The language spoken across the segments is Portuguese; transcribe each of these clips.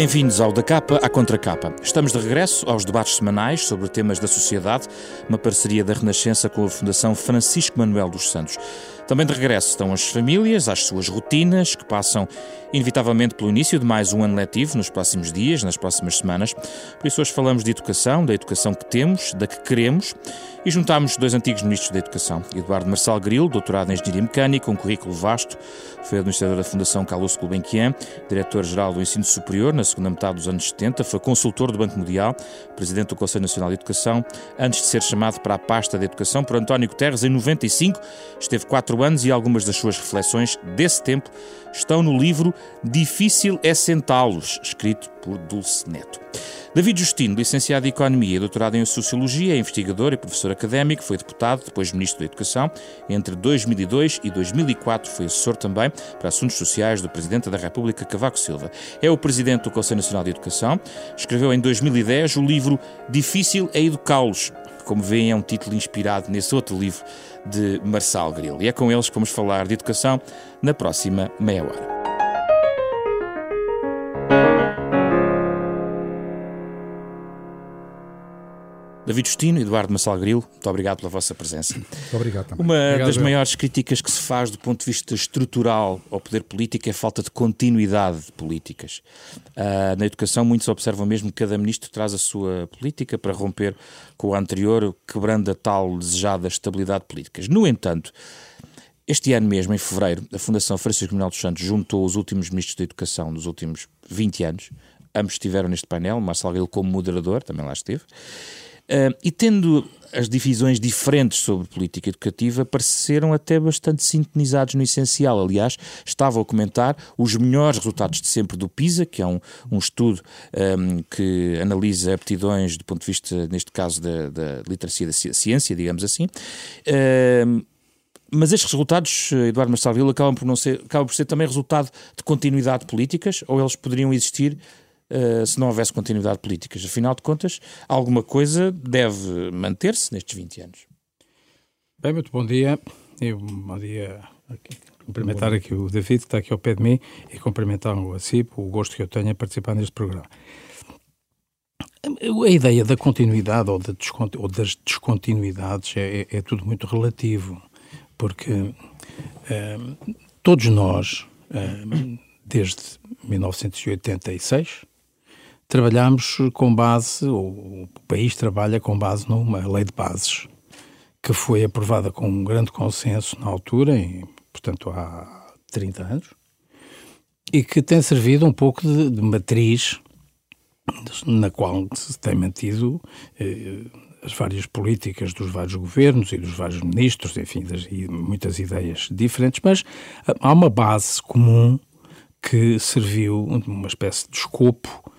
Bem-vindos ao Da Capa à Contracapa. Estamos de regresso aos debates semanais sobre temas da sociedade, uma parceria da Renascença com a Fundação Francisco Manuel dos Santos. Também de regresso estão as famílias, às suas rotinas, que passam inevitavelmente pelo início de mais um ano letivo nos próximos dias, nas próximas semanas. Por isso hoje falamos de educação, da educação que temos, da que queremos, e juntámos dois antigos ministros da Educação. Eduardo Marçal Grilo, doutorado em Engenharia Mecânica, um currículo vasto, foi administrador da Fundação Carlos Gulbenkian, diretor-geral do Ensino Superior na segunda metade dos anos 70, foi consultor do Banco Mundial, presidente do Conselho Nacional de Educação, antes de ser chamado para a pasta da Educação por António Guterres em 95, esteve quatro anos e algumas das suas reflexões desse tempo estão no livro Difícil é Sentá-los, escrito por Dulce Neto. David Justino, licenciado em Economia e doutorado em Sociologia, é investigador e professor académico, foi deputado, depois Ministro da Educação. Entre 2002 e 2004 foi assessor também para assuntos sociais do Presidente da República, Cavaco Silva. É o Presidente do Conselho Nacional de Educação. Escreveu em 2010 o livro Difícil é Educá-los. Como veem, é um título inspirado nesse outro livro de Marçal Grilo. E é com eles que vamos falar de educação na próxima meia hora. David Justino, Eduardo Massalgrilo, muito obrigado pela vossa presença. Muito obrigado também. Uma obrigado, das maiores críticas que se faz do ponto de vista estrutural ao poder político é a falta de continuidade de políticas. Uh, na educação, muitos observam mesmo que cada ministro traz a sua política para romper com a anterior, quebrando a tal desejada estabilidade de políticas. No entanto, este ano mesmo, em fevereiro, a Fundação Francisco Manuel dos Santos juntou os últimos ministros da Educação dos últimos 20 anos. Ambos estiveram neste painel, Marcelo Grilo como moderador, também lá esteve. Uh, e tendo as divisões diferentes sobre política educativa, pareceram até bastante sintonizados no essencial. Aliás, estava a comentar os melhores resultados de sempre do PISA, que é um, um estudo um, que analisa aptidões do ponto de vista, neste caso, da, da literacia da ciência, digamos assim. Uh, mas estes resultados, Eduardo Marcelo Vila, acabam por, não ser, acabam por ser também resultado de continuidade de políticas, ou eles poderiam existir uh, se não houvesse continuidade de políticas. Afinal de contas, alguma coisa deve manter-se nestes 20 anos. Bem, muito bom dia. E bom dia aqui. Cumprimentar aqui o David, que está aqui ao pé de mim, e cumprimentar o ACIP, o gosto que eu tenho em participar neste programa. A ideia da continuidade ou, da ou das descontinuidades é, é, é, tudo muito relativo, porque eh, todos nós, eh, desde 1986, trabalhamos com base, o país trabalha com base numa lei de bases que foi aprovada com um grande consenso na altura, em, portanto há 30 anos, e que tem servido um pouco de, de matriz na qual se tem mantido eh, as várias políticas dos vários governos e dos vários ministros, enfim, das, muitas ideias diferentes, mas há uma base comum que serviu uma espécie de escopo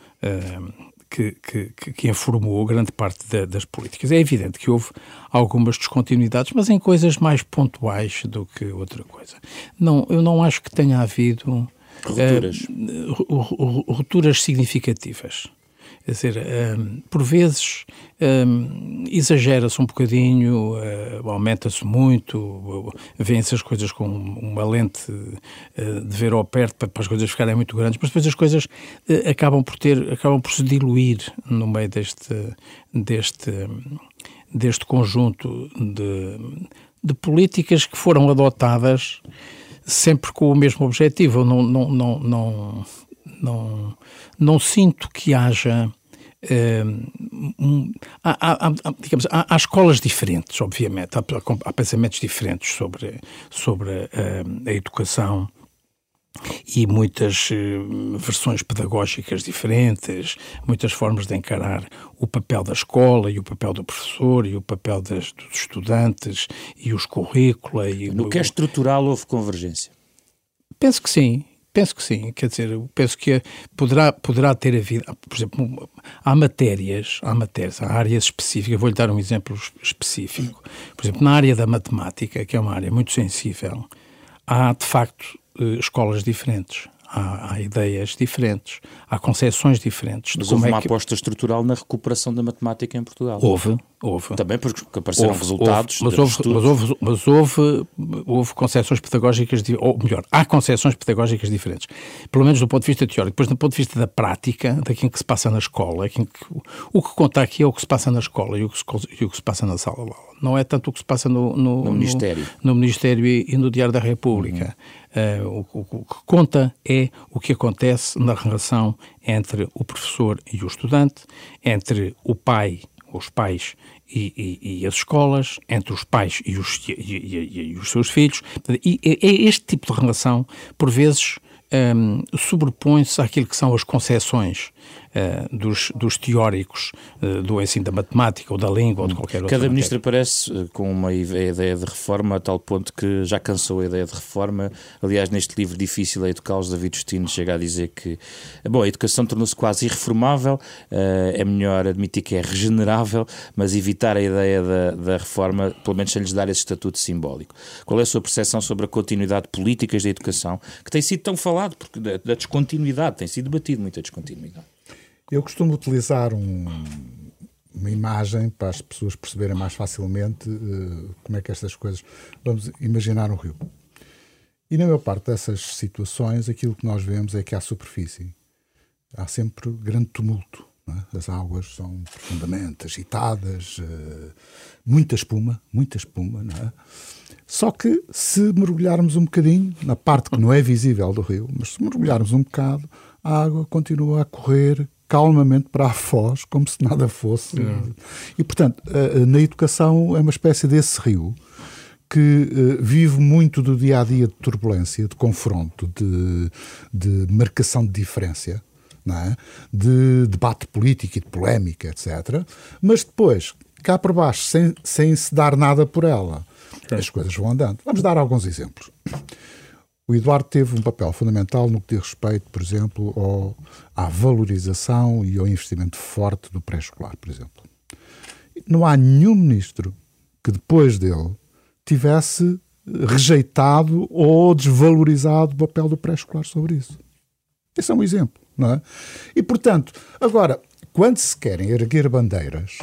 que, que, que, informou grande parte da, das políticas. É evidente que houve algumas descontinuidades, mas em coisas mais pontuais do que outra coisa. Não, eu não acho que tenha havido rupturas, uh, rupturas significativas. Quer dizer, um, por vezes um, exagera-se um bocadinho, uh, aumenta-se muito, uh, vêem-se as coisas com uma lente uh, de ver ao perto para, para, as coisas ficarem muito grandes, mas depois as coisas acabam por ter, acabam por se diluir no meio deste, deste, deste conjunto de, de políticas que foram adotadas sempre com o mesmo objetivo. não, não, não, não não, não sinto que haja. Uh, um, há, há, digamos, há, há, escolas diferentes, obviamente, há, há, pensamentos diferentes sobre, sobre uh, a educação e muitas uh, versões pedagógicas diferentes, muitas formas de encarar o papel da escola e o papel do professor e o papel das, dos estudantes e os currícula. E no o, que é estrutural houve convergência? Penso que sim, Penso que sim, quer dizer, penso que poderá, poderá ter havido, por exemplo, há matérias, há matérias, há áreas específicas, vou-lhe dar um exemplo específico. Por exemplo, na área da matemática, que é uma área muito sensível, há de facto eh, escolas diferentes, há, há ideias diferentes, há concepções diferentes. Mas houve é uma que... aposta estrutural na recuperação da matemática em Portugal. Houve, Houve. Também porque apareceram houve, resultados. Houve, mas, houve, mas, houve, mas houve, houve concepções pedagógicas, ou melhor, há concepções pedagógicas diferentes. Pelo menos do ponto de vista teórico. Depois, do ponto de vista da prática, daquilo que se passa na escola, que, o que conta aqui é o que se passa na escola e o que se, e o que se passa na sala de aula. Não é tanto o que se passa no, no, no Ministério. No, no, Ministério e, e, no Diário da República. Uhum. Uh, o, o, o que conta é o que acontece na relação entre o professor e o estudante, entre o pai os pais e, e, e, as escolas, entre os pais e os, e, os seus filhos. E é, é este tipo de relação, por vezes, um, sobrepõe-se àquilo que são as concepções uh, dos, dos, teóricos uh, do ensino da matemática ou da língua ou de qualquer outra Cada ministro aparece uh, com uma ideia de reforma a tal ponto que já cansou a ideia de reforma. Aliás, neste livro Difícil a Educá-los, David Justino chega a dizer que bom, a educação tornou-se quase irreformável, é melhor admitir que é regenerável, mas evitar a ideia da, da reforma, pelo menos sem lhes dar esse estatuto simbólico. Qual é a sua percepção sobre a continuidade de políticas da educação, que tem sido tão falado, porque da, da descontinuidade, tem sido debatido muita descontinuidade. Eu costumo utilizar um, uma imagem para as pessoas perceberem mais facilmente uh, como é que estas coisas. Vamos imaginar um rio. E na maior parte dessas situações, aquilo que nós vemos é que à superfície há sempre grande tumulto. É? As águas são profundamente agitadas, uh, muita espuma, muita espuma, é? Só que se mergulharmos um bocadinho, na parte que não é visível do rio, mas se mergulharmos um bocado, a água continua a correr calmamente para a foz, como se nada fosse. É. E, portanto, na educação é uma espécie desse rio que uh, vive muito do dia a dia de turbulência, de confronto, de, de marcação de diferença, é? de debate político e de polémica, etc. Mas depois, cá por baixo, sem, sem se dar nada por ela, as coisas vão andando. Vamos dar alguns exemplos. O Eduardo teve um papel fundamental no que diz respeito, por exemplo, ao, à valorização e ao investimento forte do pré-escolar, por exemplo. Não há nenhum ministro que depois dele tivesse rejeitado ou desvalorizado o papel do pré-escolar sobre isso. Esse é um exemplo, não é? E, portanto, agora, quando se querem erguer bandeiras,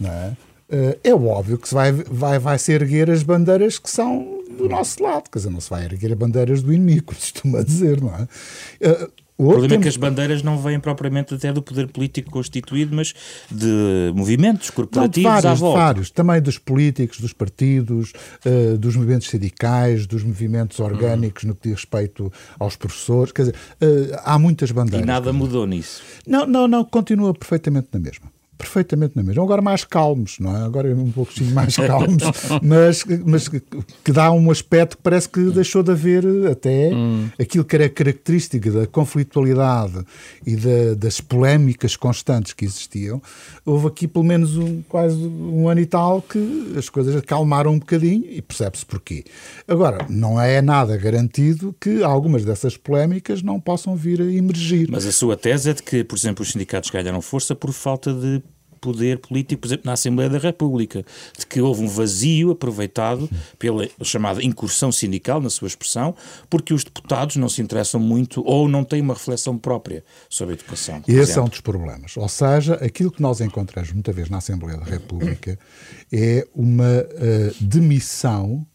não é? Eh, é óbvio que se vai, vai, vai se erguer as bandeiras que são do nosso lado, quer dizer, não se vai erguer bandeiras do inimigo, como se costuma dizer, não é? Uh, o problema temos... é que as bandeiras não vêm propriamente até do poder político constituído, mas de movimentos corporativos não, vários, à volta. vários, também dos políticos, dos partidos, uh, dos movimentos sindicais, dos movimentos orgânicos uhum. no que diz respeito aos professores, quer dizer, uh, há muitas bandeiras. E nada mudou nisso? Não, não, não, continua perfeitamente na mesma perfeitamente na mesma. Agora mais calmos, não é? Agora um pouco mais calmos, mas, mas que dá um aspecto que parece que deixou de haver até hum. aquilo que era característica da conflitualidade e da, das polémicas constantes que existiam. Houve aqui pelo menos um, quase um ano e tal que as coisas acalmaram um bocadinho e percebe-se porquê. Agora, não é nada garantido que algumas dessas polémicas não possam vir a emergir. Mas a sua tese é de que, por exemplo, os sindicatos ganharam força por falta de poder político, por exemplo, na Assembleia da República, de que houve um vazio aproveitado pela chamada incursão sindical, na sua expressão, porque os deputados não se interessam muito ou não têm uma reflexão própria sobre a educação. E esse é um dos problemas. Ou seja, aquilo que nós encontramos muitas vezes na Assembleia da República é uma uh, demissão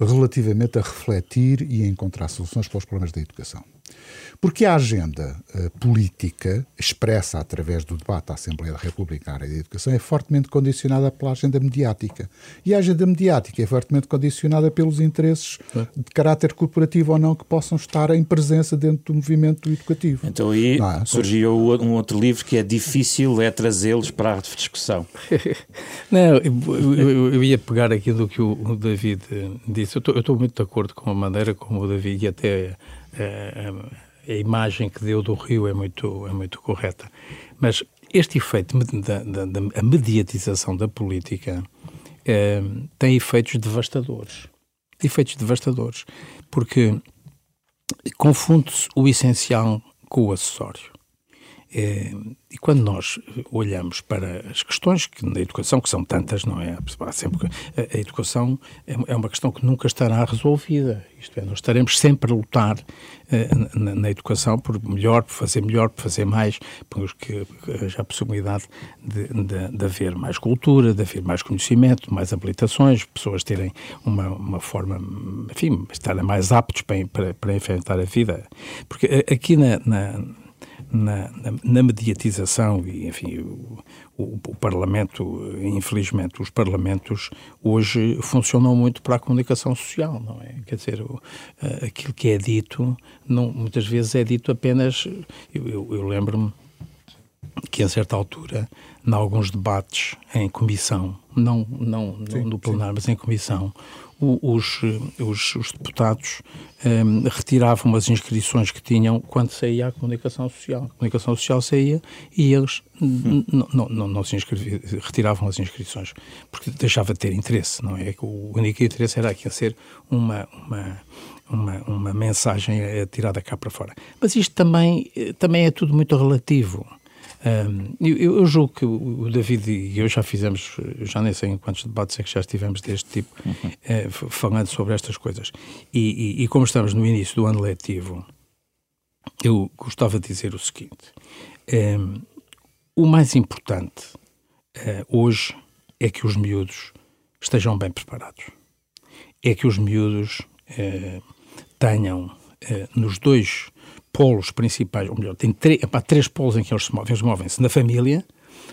relativamente a refletir e a encontrar soluções para os problemas da educação. Porque a agenda uh, política, expressa através do debate da Assembleia da República na área da educação, é fortemente condicionada pela agenda mediática. E a agenda mediática é fortemente condicionada pelos interesses é. de caráter corporativo ou não que possam estar em presença dentro do movimento educativo. Então aí é? surgiu um outro livro que é difícil é trazê-los para a discussão. não, eu, eu, eu, ia pegar aqui do que o, David disse. Eu estou muito de acordo com a maneira como o David e até... Uh, a imagem que deu do Rio é muito, é muito correta. Mas este efeito da, da, da mediatização da política eh, tem efeitos devastadores. Efeitos devastadores. Porque confunde-se o essencial com o acessório. É, e quando nós olhamos para as questões que na educação, que são tantas, não é? Sempre, a, a educação é, é uma questão que nunca estará resolvida. Isto é, nós estaremos sempre a lutar uh, na, na, educação por melhor, por fazer melhor, por fazer mais, porque já a possibilidade de, de, de, haver mais cultura, de haver mais conhecimento, mais habilitações, pessoas terem uma, uma forma, enfim, estarem mais aptos para, para, para enfrentar a vida. Porque eh, aqui na, na na, na, na, mediatização e, enfim, o, o, o, Parlamento, infelizmente, os Parlamentos hoje funcionam muito para a comunicação social, não é? Quer dizer, o, aquilo que é dito, não, muitas vezes é dito apenas. Eu, eu, eu lembro-me que, a certa altura, em alguns debates em comissão, não, não, sim, no plenário, sim. mas em comissão, os, os, os deputados um, retiravam as inscrições que tinham quando saía a comunicação social. A comunicação social saía e eles não, se inscreviam, retiravam as inscrições, porque deixava de ter interesse, não é? O único interesse era aquilo ser uma, uma, uma, uma mensagem tirada cá para fora. Mas isto também, também é tudo muito relativo. Um, eu, eu, julgo que o David e eu já fizemos, já nem sei em quantos debates é que já estivemos deste tipo, uhum. uh, falando sobre estas coisas. E, e, e, como estamos no início do ano letivo, eu gostava de dizer o seguinte: um, o mais importante uh, hoje é que os miúdos estejam bem preparados. É que os miúdos uh, tenham nos dois polos principais, ou melhor, tem três, epá, três polos em que eles se movem. Eles movem-se na família,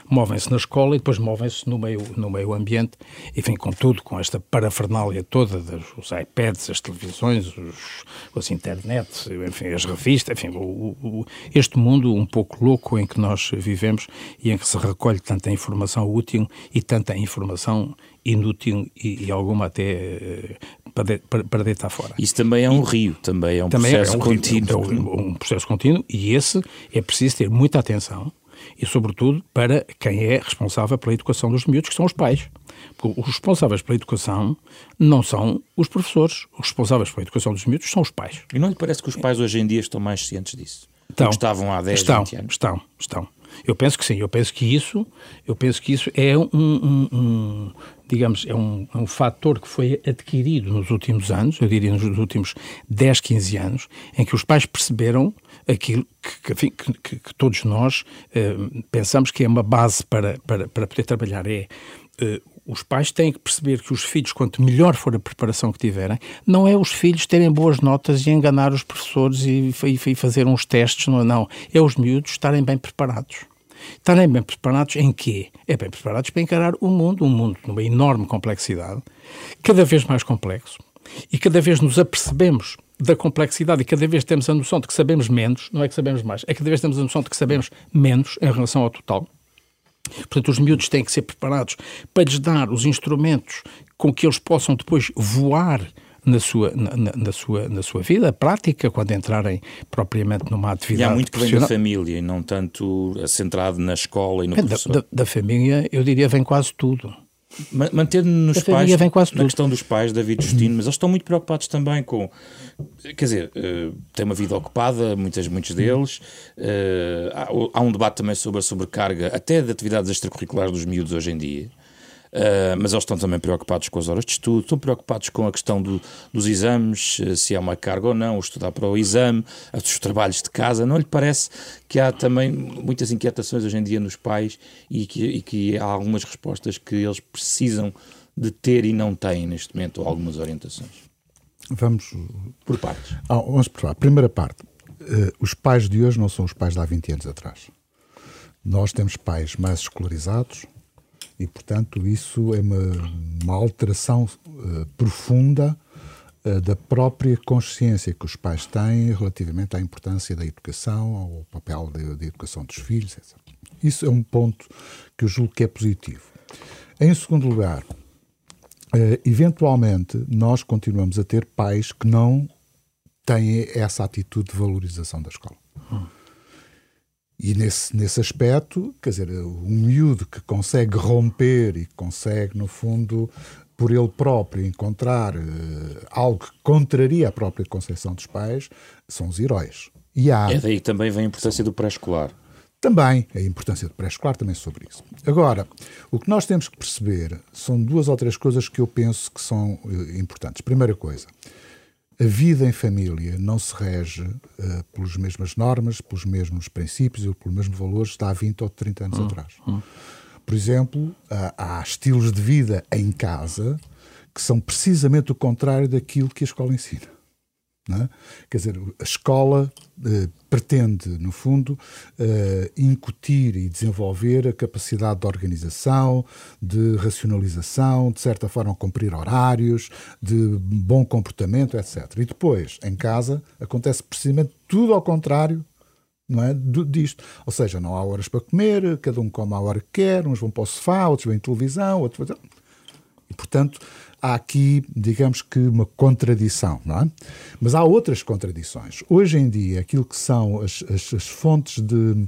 movem-se na escola e depois movem-se no meio, no meio ambiente, enfim, com tudo, com esta parafernália toda, dos, os iPads, as televisões, os, os internets, enfim, as revistas, enfim, o, o, este mundo um pouco louco em que nós vivemos e em que se recolhe tanta informação útil e tanta informação inútil e, e alguma até eh, para, de, para, para, deitar fora. Isso também é um e, rio, também é um também processo é um contínuo. Rio, é um, um processo contínuo e esse é preciso ter muita atenção e, sobretudo, para quem é responsável pela educação dos miúdos, que são os pais. Porque os responsáveis pela educação não são os professores. Os responsáveis pela educação dos miúdos são os pais. E não lhe parece que os pais hoje em dia estão mais cientes disso? Estão. estavam há 10, estão, 20 anos? Estão, estão. Eu penso que sim. Eu penso que isso, eu penso que isso é um, um, um digamos, é um, um fator que foi adquirido nos últimos anos, eu diria nos últimos 10, 15 anos, em que os pais perceberam aquilo que, que, que, que todos nós uh, pensamos que é uma base para, para, para poder trabalhar. É uh, os pais têm que perceber que os filhos, quanto melhor for a preparação que tiverem, não é os filhos terem boas notas e enganar os professores e, e, e fazer uns testes, não, não. É os miúdos estarem bem preparados. Estarem bem preparados em quê? É bem preparados para encarar o mundo, um mundo numa enorme complexidade, cada vez mais complexo, e cada vez nos apercebemos da complexidade e cada vez temos a noção de que sabemos menos, não é que sabemos mais, é que cada vez temos a noção de que sabemos menos em relação ao total. Portanto, os miúdos têm que ser preparados para lhes dar os instrumentos com que eles possam depois voar na sua, na, na, sua, na sua vida prática, quando entrarem propriamente numa atividade. E há muito que vem da família e não tanto centrado na escola e no é, professor. Da, da, da família, eu diria, vem quase tudo. Mantendo-nos nos pais, vem quase na questão dos pais, David Justino, mas eles estão muito preocupados também com. Quer dizer, uh, têm uma vida ocupada, muitas, muitos deles. Uh, há, há, um debate também sobre a sobrecarga, até de atividades extracurriculares dos miúdos hoje em dia. Uh, mas eles estão também preocupados com as horas de estudo, estão preocupados com a questão do, dos exames, uh, se há uma carga ou não, estudar para o exame, os trabalhos de casa. Não lhe parece que há também muitas inquietações hoje em dia nos pais e que, e que há algumas respostas que eles precisam de ter e não têm neste momento, ou algumas orientações? Vamos por partes. Ah, vamos por lá. Primeira parte. Uh, os pais de hoje não são os pais de há 20 anos atrás. Nós temos pais mais escolarizados, e, portanto, isso é uma, uma alteração uh, profunda uh, da própria consciência que os pais têm relativamente à importância da educação, ao papel da educação dos filhos, etc. Isso é um ponto que eu julgo que é positivo. Em segundo lugar, uh, eventualmente, nós continuamos a ter pais que não têm essa atitude de valorização da escola. Hum. E nesse, nesse aspecto, quer dizer, um miúdo que consegue romper e consegue, no fundo, por ele próprio encontrar uh, algo que contraria a própria concepção dos pais, são os heróis. E há... É daí que também vem a importância do pré-escolar. Também, a importância do pré-escolar também sobre isso. Agora, o que nós temos que perceber são duas ou três coisas que eu penso que são uh, importantes. Primeira coisa, a vida em família não se rege uh, pelas mesmas normas, pelos mesmos princípios ou pelos mesmos valores de há 20 ou 30 anos hum, atrás. Hum. Por exemplo, uh, há estilos de vida em casa que são precisamente o contrário daquilo que a escola ensina. É? Quer dizer, a escola eh, pretende, no fundo, eh, incutir e desenvolver a capacidade de organização, de racionalização, de certa forma cumprir horários, de bom comportamento, etc. E depois, em casa, acontece precisamente tudo ao contrário não é? disto. Ou seja, não há horas para comer, cada um come a hora que quer, uns vão para o sofá, outros vêm televisão, outros. E, portanto, há aqui, digamos que, uma contradição, não é? Mas há outras contradições. Hoje em dia, aquilo que são as, as, as fontes de,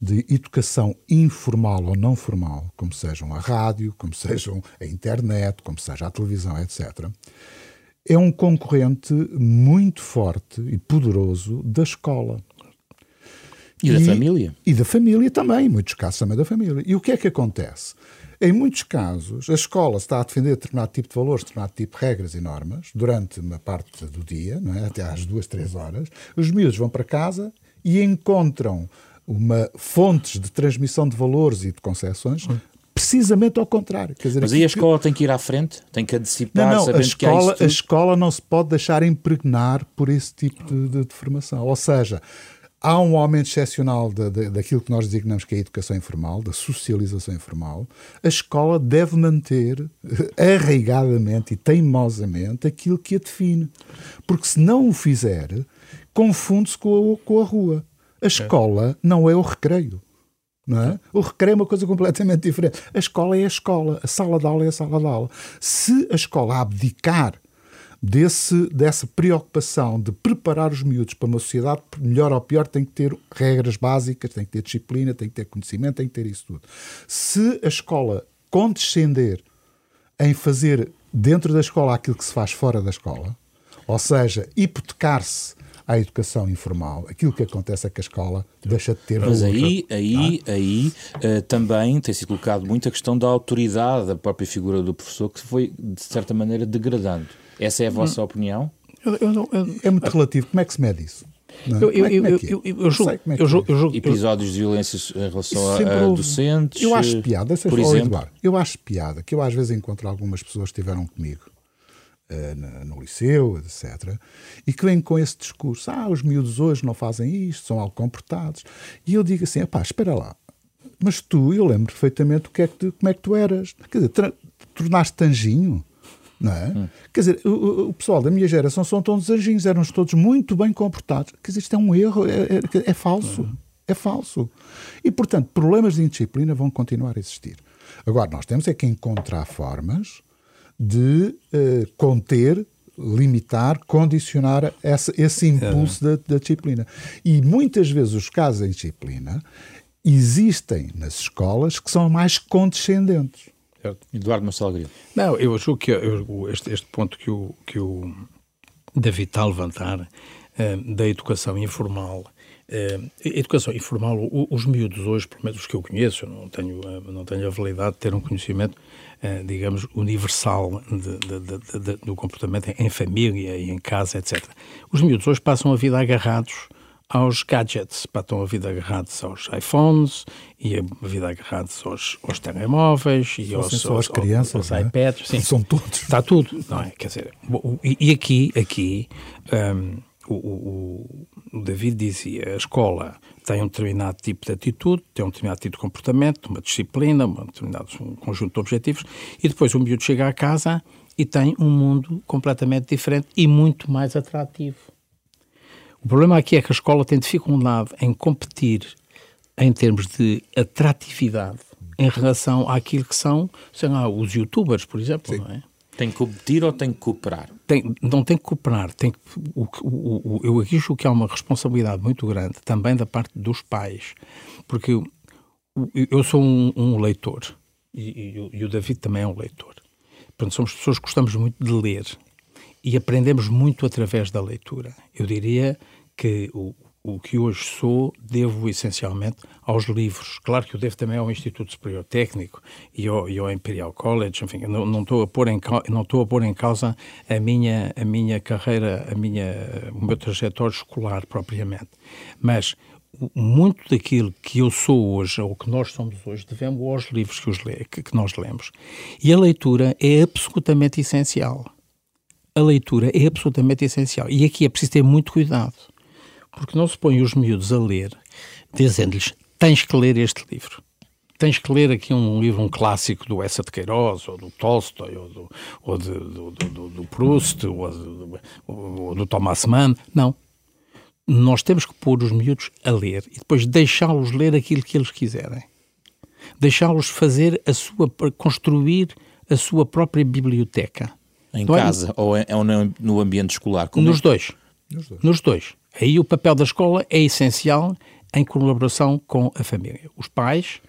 de educação informal ou não formal, como sejam a rádio, como sejam a internet, como seja a televisão, etc., é um concorrente muito forte e poderoso da escola. E, e, da família. E da família também, em muitos casos também da família. E o que é que acontece? Em muitos casos, a escola está a defender determinado tipo de valores, determinado tipo de regras e normas durante uma parte do dia, é? até às duas, três horas. Os miúdos vão para casa e encontram uma fontes de transmissão de valores e de concepções precisamente ao contrário. Dizer, Mas aí a escola que... tem que ir à frente? Tem que antecipar? Não, não, a escola, a escola não se pode deixar impregnar por esse tipo de, de, de formação. Ou seja, Há um aumento excepcional de, daquilo que nós designamos que é a educação informal, da socialização informal. A escola deve manter eh, arraigadamente e teimosamente aquilo que a define. Porque se não o fizer, confunde-se com, com, a rua. A escola não é o recreio. Não é? O recreio é uma coisa completamente diferente. A escola é a escola, a sala de aula é a sala de aula. Se a escola abdicar desse, dessa preocupação de preparar os miúdos para uma sociedade, melhor ou pior, tem que ter regras básicas, tem que ter disciplina, tem que ter conhecimento, tem que ter isso tudo. Se a escola condescender em fazer dentro da escola aquilo que se faz fora da escola, ou seja, hipotecar-se à educação informal. Aquilo que acontece é que a escola deixa de ter Mas valor. aí, aí, é? aí uh, também tem sido colocado muito a questão da autoridade da própria figura do professor, que foi, de certa maneira, degradando. Essa é a vossa hum. opinião? Eu, eu, eu, é muito relativo. Como é que se mede isso? Eu, julgo, Episódios de violência em relação a, a docentes. Eu acho piada, por exemplo. Eduardo, eu acho piada que eu às vezes encontro algumas pessoas que estiveram comigo no liceu, etc., e que vêm com esse discurso: ah, os miúdos hoje não fazem isto, são algo comportados. E eu digo assim: pá, espera lá, mas tu, eu lembro perfeitamente o que é que tu, como é que tu eras. Quer dizer, tornaste-te anjinho não é? Hum. Quer dizer, o, o, pessoal da minha geração são todos anjinhos, eram todos muito bem comportados. Quer dizer, isto é um erro, é, é, é falso. Hum. É falso. E, portanto, problemas de indisciplina vão continuar a existir. Agora, nós temos é que encontrar formas de uh, conter, limitar, condicionar essa, esse impulso é. da, da disciplina. E muitas vezes os casos de disciplina existem nas escolas que são mais condescendentes. Certo. Eduardo Marcelo Grilo. Não, eu acho que eu, este, este ponto que o, que o David está a levantar uh, da educação informal Uh, educação informal, os miúdos hoje, pelo menos os que eu conheço, eu não tenho, não tenho a validade de ter um conhecimento, uh, digamos, universal de, de, de, do comportamento em família e em casa, etc. Os miúdos hoje passam a vida agarrados aos gadgets, estão a vida agarrados aos iPhones e a vida agarrados aos, aos telemóveis e aos, só as crianças, aos, aos é? iPads. Sim. São todos. Está tudo, não é? Quer dizer, e, e aqui, aqui um, o, o, o, David dizia, a escola tem um determinado tipo de atitude, tem um determinado tipo de comportamento, uma disciplina, um determinado um conjunto de objetivos, e depois o miúdo chega à casa e tem um mundo completamente diferente e muito mais atrativo. O problema aqui é que a escola tem dificuldade em competir em termos de atratividade em relação àquilo que são, sei lá, os youtubers, por exemplo, Sim. não é? Tem que competir ou tem que cooperar? Tem, não tem que cooperar. Tem que, o, o, o, eu acho que há uma responsabilidade muito grande também da parte dos pais, porque eu, eu sou um, um leitor e, e, e, o David também é um leitor. Portanto, somos pessoas que gostamos muito de ler e aprendemos muito através da leitura. Eu diria que o, o que hoje sou, devo essencialmente aos livros. Claro que eu devo também ao Instituto Superior Técnico e ao, e ao Imperial College, enfim, não, não, estou a pôr em, não estou a pôr em causa a minha, a minha carreira, a minha, o meu trajetório escolar propriamente. Mas muito daquilo que eu sou hoje, ou que nós somos hoje, devemos aos livros que, os le que, que nós lemos. E a leitura é absolutamente essencial. A leitura é absolutamente essencial. E aqui é preciso ter muito cuidado porque não se põe os miúdos a ler, dizendo-lhes: tens que ler este livro. Tens que ler aqui um livro, um clássico do Essa de Queiroz, ou do Tolstói, ou do, ou de, do, do, do, Proust, ou do, ou do Thomas Mann. Não. Nós temos que pôr os miúdos a ler e depois deixá-los ler aquilo que eles quiserem. Deixá-los fazer a sua, construir a sua própria biblioteca. Em não é casa é? ou, é, ou no ambiente escolar? Nos é? dois. Nos dois. Nos dois. Aí o papel da escola é essencial em colaboração com a família. Os pais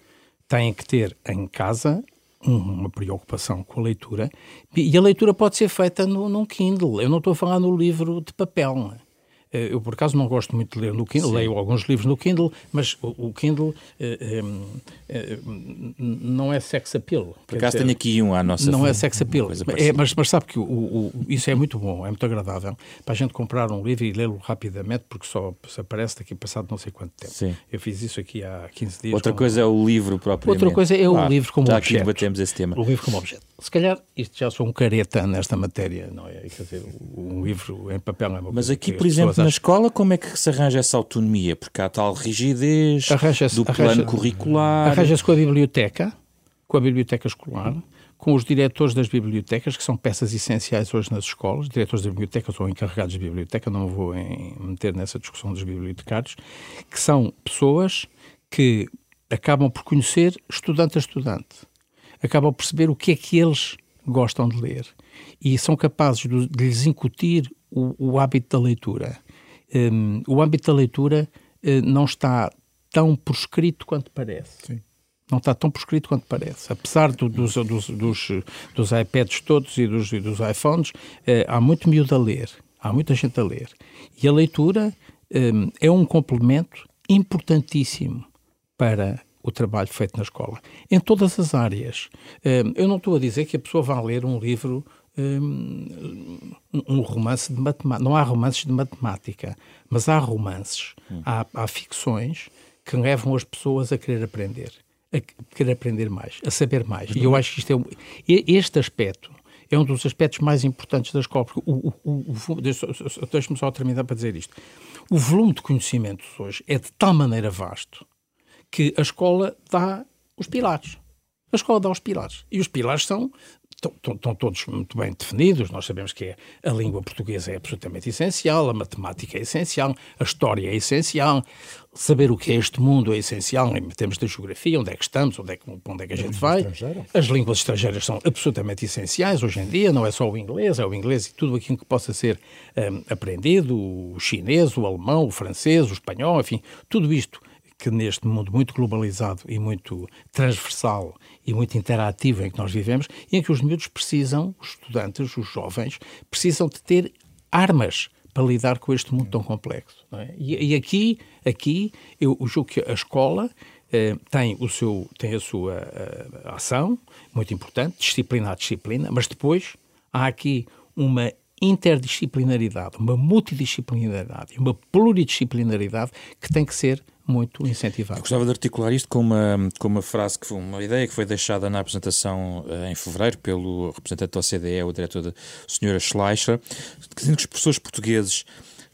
têm que ter em casa uma preocupação com a leitura e a leitura pode ser feita no, num Kindle. Eu não estou a falar no livro de papel. Eh, eu, por acaso, não gosto muito de ler no Kindle, Sim. leio alguns livros no Kindle, mas o, o Kindle é, é, não é sex appeal. Por acaso tenho aqui um à nossa Não é sex appeal, é, mas, mas sabe que o, o, isso é muito bom, é muito agradável para a gente comprar um livro e lê-lo rapidamente, porque só aparece daqui passado não sei quanto tempo. Sim. Eu fiz isso aqui há 15 dias. Outra coisa é o livro próprio. Outra coisa é o ah, livro como já objeto. Já aqui debatemos esse tema. O livro como objeto. Se calhar isto já sou um careta nesta matéria, não é? Quer dizer, um livro em papel é uma Mas aqui, por exemplo, na escola, como é que se arranja essa autonomia? Porque há tal rigidez do plano curricular. Arranja-se com a biblioteca, com a biblioteca escolar, com os diretores das bibliotecas, que são peças essenciais hoje nas escolas, diretores das bibliotecas ou encarregados de biblioteca, não vou meter nessa discussão dos bibliotecários, que são pessoas que acabam por conhecer estudante a estudante, acabam por perceber o que é que eles gostam de ler e são capazes de, de lhes incutir o, o hábito da leitura um, o âmbito da leitura uh, não está tão proscrito quanto parece. Sim. Não está tão proscrito quanto parece. Apesar do, dos, dos, dos, dos, iPads todos e dos, dos iPhones, uh, há muito miúdo a ler. Há muita gente a ler. E a leitura um, é um complemento importantíssimo para o trabalho feito na escola, em todas as áreas. Um, eu não estou a dizer que a pessoa vá ler um livro um, um romance de matemática. Não há romances de matemática, mas há romances, hum. há, há ficções que levam as pessoas a querer aprender, a querer aprender mais, a saber mais. E eu acho que isto é um, este aspecto é um dos aspectos mais importantes da escola. Porque o, o, o, deixe-me só terminar para dizer isto. O volume de conhecimentos hoje é de tal maneira vasto que a escola dá os pilares. A escola dá os pilares. E os pilares são estão, estão, todos muito bem definidos. Nós sabemos que a língua portuguesa é absolutamente essencial, a matemática é essencial, a história é essencial, saber o que é este mundo é essencial em termos de geografia, onde é que estamos, onde é que, onde é que a gente vai. As línguas estrangeiras são absolutamente essenciais hoje em dia, não é só o inglês, é o inglês e tudo aquilo que possa ser um, aprendido, o chinês, o alemão, o francês, o espanhol, enfim, tudo isto que neste mundo muito globalizado e muito transversal e muito interativo em que nós vivemos, e em que os miúdos precisam, os estudantes, os jovens, precisam de ter armas para lidar com este mundo tão complexo. É? E, e, aqui, aqui eu julgo que a escola eh, tem, o seu, tem a sua uh, ação, muito importante, disciplina a disciplina, mas depois há aqui uma interdisciplinaridade, uma multidisciplinaridade, uma pluridisciplinaridade que tem que ser muito incentivado. Eu gostava de articular isto com uma, com uma frase, que foi uma ideia que foi deixada na apresentação uh, em fevereiro pelo representante da OCDE, o diretor, da senhora Schleicher, dizendo que os professores portugueses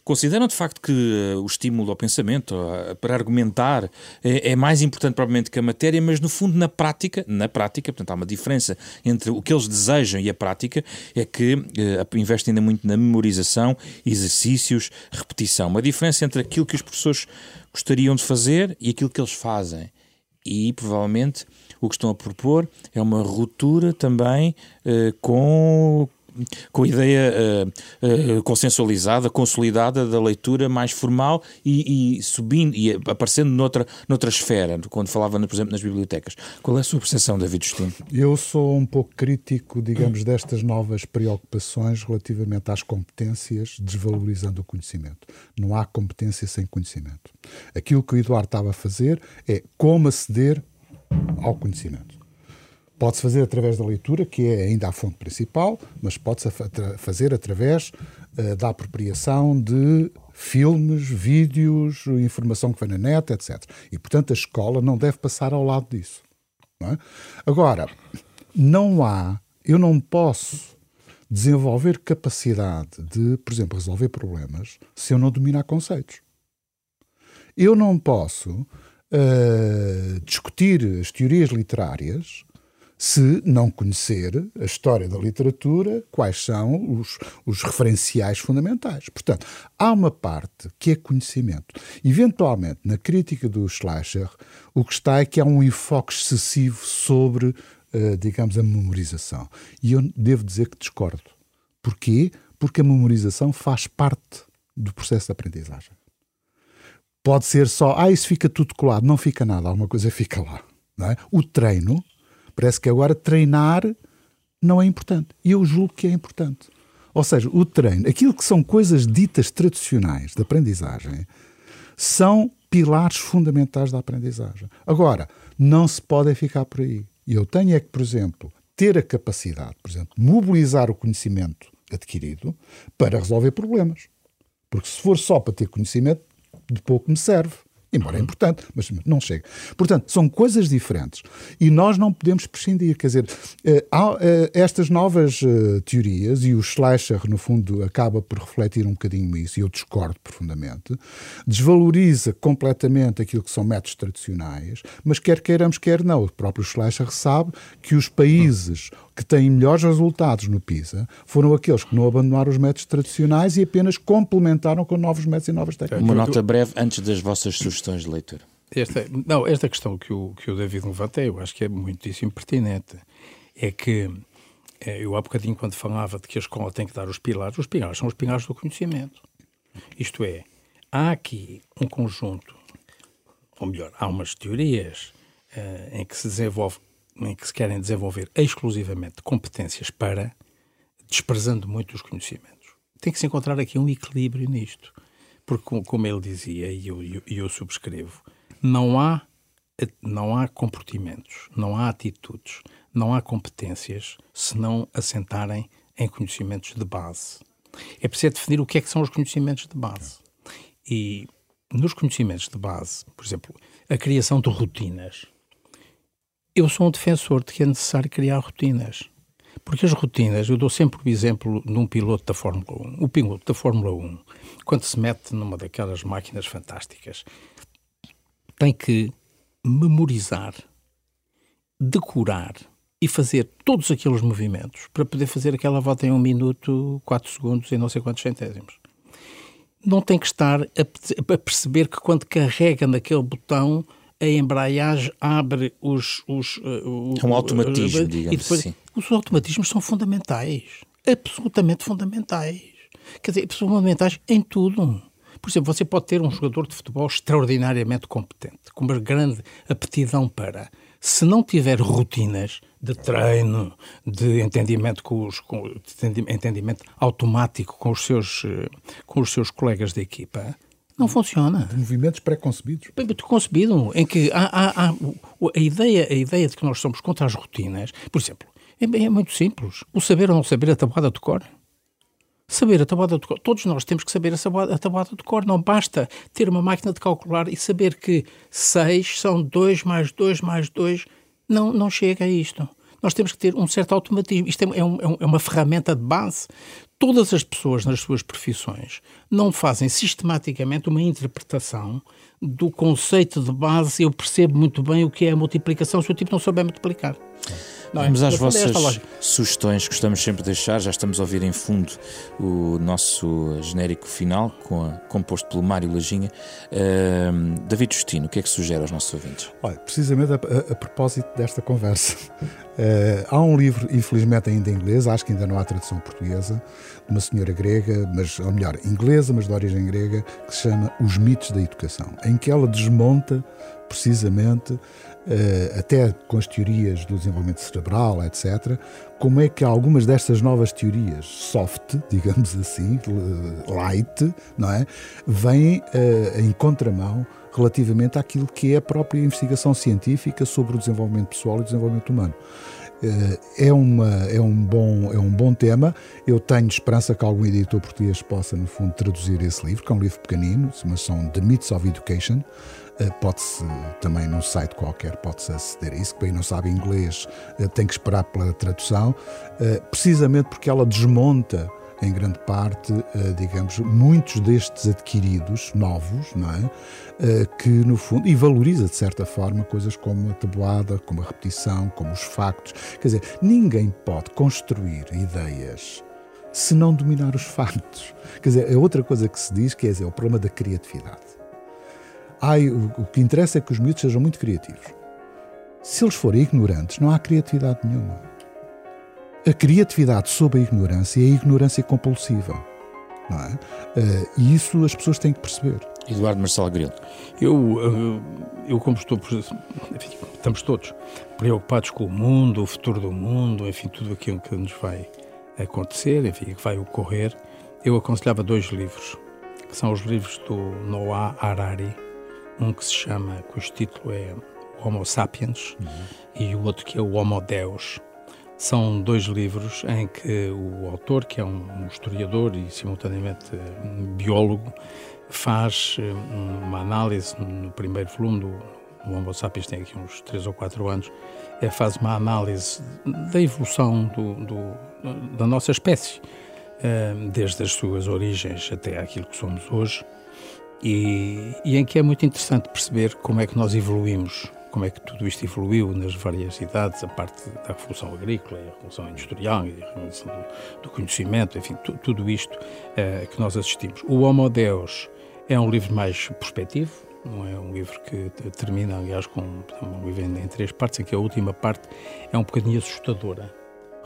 Consideram de facto que uh, o estímulo ao pensamento, uh, para argumentar, é, é, mais importante provavelmente que a matéria, mas no fundo na prática, na prática, portanto há uma diferença entre o que eles desejam e a prática, é que uh, investem ainda muito na memorização, exercícios, repetição. Uma diferença entre aquilo que os professores gostariam de fazer e aquilo que eles fazem. E provavelmente o que estão a propor é uma ruptura também uh, com com a ideia uh, uh, consensualizada, consolidada da leitura mais formal e, e, subindo e aparecendo noutra, noutra esfera, quando falava, por exemplo, nas bibliotecas. Qual é a sua percepção, David Justino? Eu sou um pouco crítico, digamos, destas novas preocupações relativamente às competências, desvalorizando o conhecimento. Não há competência sem conhecimento. Aquilo que o Eduardo estava a fazer é como aceder ao conhecimento. Pode-se fazer através da leitura, que é ainda a fonte principal, mas pode-se fazer através uh, da apropriação de filmes, vídeos, informação que vem na net, etc. E, portanto, a escola não deve passar ao lado disso. Não é? Agora, não há, eu não posso desenvolver capacidade de, por exemplo, resolver problemas se eu não dominar conceitos. Eu não posso uh, discutir as teorias literárias se não conhecer a história da literatura, quais são os, os referenciais fundamentais. Portanto, há uma parte que é conhecimento. Eventualmente, na crítica do Schleicher, o que está é que há um enfoque excessivo sobre, uh, digamos, a memorização. E eu devo dizer que discordo. Porquê? Porque a memorização faz parte do processo de aprendizagem. Pode ser só, ah, isso fica tudo colado. Não fica nada, alguma coisa fica lá. É? O treino Parece que agora treinar não é importante. E eu julgo que é importante. Ou seja, o treino, aquilo que são coisas ditas tradicionais de aprendizagem, são pilares fundamentais da aprendizagem. Agora, não se pode ficar por aí. E eu tenho é que, por exemplo, ter a capacidade, por exemplo, mobilizar o conhecimento adquirido para resolver problemas. Porque se for só para ter conhecimento, de pouco me serve. Embora é importante, mas não chega. Portanto, são coisas diferentes. E nós não podemos prescindir. Quer dizer, eh, eh, estas novas eh, teorias, e o Schleicher, no fundo, acaba por refletir um bocadinho isso, e eu discordo profundamente, desvaloriza completamente aquilo que são métodos tradicionais, mas quer queiramos, quer não. O próprio Schleicher sabe que os países que têm melhores resultados no PISA foram aqueles que não abandonaram os métodos tradicionais e apenas complementaram com novos métodos e novas técnicas. Uma nota breve antes das vossas sugestões de leitura. Esta, não, esta questão que o, que o David levanta, eu acho que é muitíssimo pertinente. É que é, eu há bocadinho, quando falava de que a escola tem que dar os pilares, os pilares são os pilares do conhecimento. Isto é, há aqui um conjunto, ou melhor, há umas teorias uh, em que se desenvolve em que se querem desenvolver exclusivamente competências para, desprezando muito os conhecimentos. Tem que se encontrar aqui um equilíbrio nisto. Porque, como ele dizia, e eu, eu, eu subscrevo, não há, não há comportamentos, não há atitudes, não há competências se não assentarem em conhecimentos de base. É preciso definir o que é que são os conhecimentos de base. E nos conhecimentos de base, por exemplo, a criação de rotinas, eu sou um defensor de que é necessário criar rotinas. Porque as rotinas, eu dou sempre o exemplo de um piloto da Fórmula 1. O piloto da Fórmula 1, quando se mete numa daquelas máquinas fantásticas, tem que memorizar, decorar e fazer todos aqueles movimentos para poder fazer aquela volta em um minuto, quatro segundos e não sei quantos centésimos. Não tem que estar a perceber que quando carrega naquele botão a embreagem abre os. os uh, é um automatismo, digamos depois, assim. Os automatismos são fundamentais. Absolutamente fundamentais. Quer dizer, fundamentais em tudo. Por exemplo, você pode ter um jogador de futebol extraordinariamente competente, com uma grande aptidão para. Se não tiver rotinas de treino, de entendimento, com os, com, de entendimento automático com os seus, eh, com os seus colegas de equipa, não funciona. De movimentos pré-concebidos. Concebido, em que há, há, há, a, ideia, a ideia de que nós somos contra as rotinas, por exemplo, é, é muito simples. O saber ou não saber a tabuada de cor. Saber a tabuada de cor. Todos nós temos que saber a tabuada, a tabuada de cor. Não basta ter uma máquina de calcular e saber que 6 são 2 mais 2 mais 2. Não, não chega a isto nós temos que ter um certo automatismo. Isto é, é, um, é uma ferramenta de base. Todas as pessoas nas suas profissões não fazem sistematicamente uma interpretação do conceito de base, eu percebo muito bem o que é a multiplicação se o tipo não souber multiplicar. Não, Vamos é? às vossas sugestões, gostamos sempre de deixar. Já estamos a ouvir em fundo o nosso genérico final, com a, composto pelo Mário Lajinha. Uh, David Justino, o que é que sugere aos nossos ouvintes? Olha, precisamente a, a, a propósito desta conversa, uh, há um livro, infelizmente ainda em inglês, acho que ainda não há tradução portuguesa, uma senhora grega, mas, ou melhor, inglesa, mas de origem grega, que se chama Os Mitos da Educação, em que ela desmonta precisamente eh, até com as teorias do desenvolvimento cerebral, etc., como é que algumas destas novas teorias soft, digamos assim, light, não é, vêm uh, em contramão relativamente àquilo que é a própria investigação científica sobre o desenvolvimento pessoal e o desenvolvimento humano. Uh, é, uma, é, um bom, é um bom tema. Eu tenho esperança que algum editor português possa, no fundo, traduzir esse livro, que é um livro pequenino, mas são The Myths of Education. Eh, pode-se também num site qualquer pode-se aceder a isso, que quem não sabe inglês eh, tem que esperar pela tradução, eh, precisamente porque ela desmonta em grande parte, digamos, muitos destes adquiridos novos, não é? Que no fundo, e valoriza de certa forma coisas como a tabuada, como a repetição, como os factos. Quer dizer, ninguém pode construir ideias se não dominar os factos. Quer dizer, é outra coisa que se diz que é, é o problema da criatividade. Ai, o que interessa é que os miúdos sejam muito criativos. Se eles forem ignorantes, não há criatividade nenhuma. A criatividade sob a ignorância é a ignorância compulsiva. Não é? Uh, e isso as pessoas têm que perceber. Eduardo Marcelo Grilo. Eu, eh, eu como estou, enfim, estamos todos preocupados com o mundo, o futuro do mundo, enfim, tudo aquilo que nos vai acontecer, enfim, que vai ocorrer, eu aconselhava dois livros, que são os livros do Noah Harari, um que se chama, cujo título é Homo Sapiens, uhum. e o outro que é o Homo Deus. São dois livros em que o autor, que é um historiador e simultaneamente biólogo, faz eh, uma análise no primeiro volume do o Homo sapiens tem aqui uns 3 ou 4 anos, é, faz uma análise da evolução do, do, da nossa espécie, eh, desde as suas origens até aquilo que somos hoje e, e, em que é muito interessante perceber como é que nós evoluímos, como é que tudo isto evoluiu nas várias idades, a parte da Revolução Agrícola, a Revolução Industrial, a Revolução do, do Conhecimento, enfim, tu, tudo isto uh, que nós assistimos. O Homo Deus é um livro mais perspectivo, não é um livro que termina, aliás, com um livro em três partes, em que a última parte é um bocadinho assustadora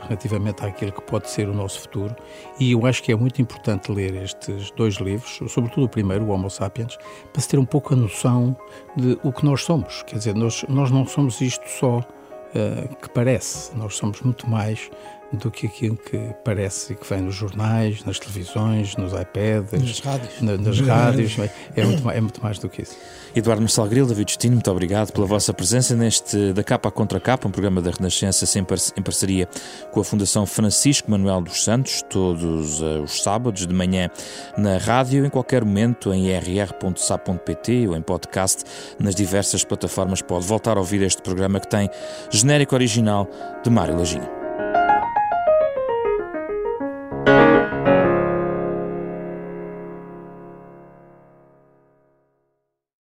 relativamente àquilo que pode ser o nosso futuro. E eu acho que é muito importante ler estes dois livros, sobretudo o primeiro, o Homo Sapiens, para se ter um pouco a noção de o que nós somos. Quer dizer, nós, nós não somos isto só uh, que parece, nós somos muito mais do que aquilo que parece e que vem nos jornais, nas televisões, nos iPads, nas rádios. Na, nas rádios. É muito, é muito mais do que isso. Eduardo Marcelo Grilo, David Justino, muito obrigado pela vossa presença neste Da Capa à Contra Capa, um programa da Renascença sempre em parceria com a Fundação Francisco Manuel dos Santos, todos uh, os sábados de manhã na rádio, em qualquer momento em rr.sa.pt ou em podcast nas diversas plataformas. Pode voltar a ouvir este programa que tem genérico original de Mário Lajinha.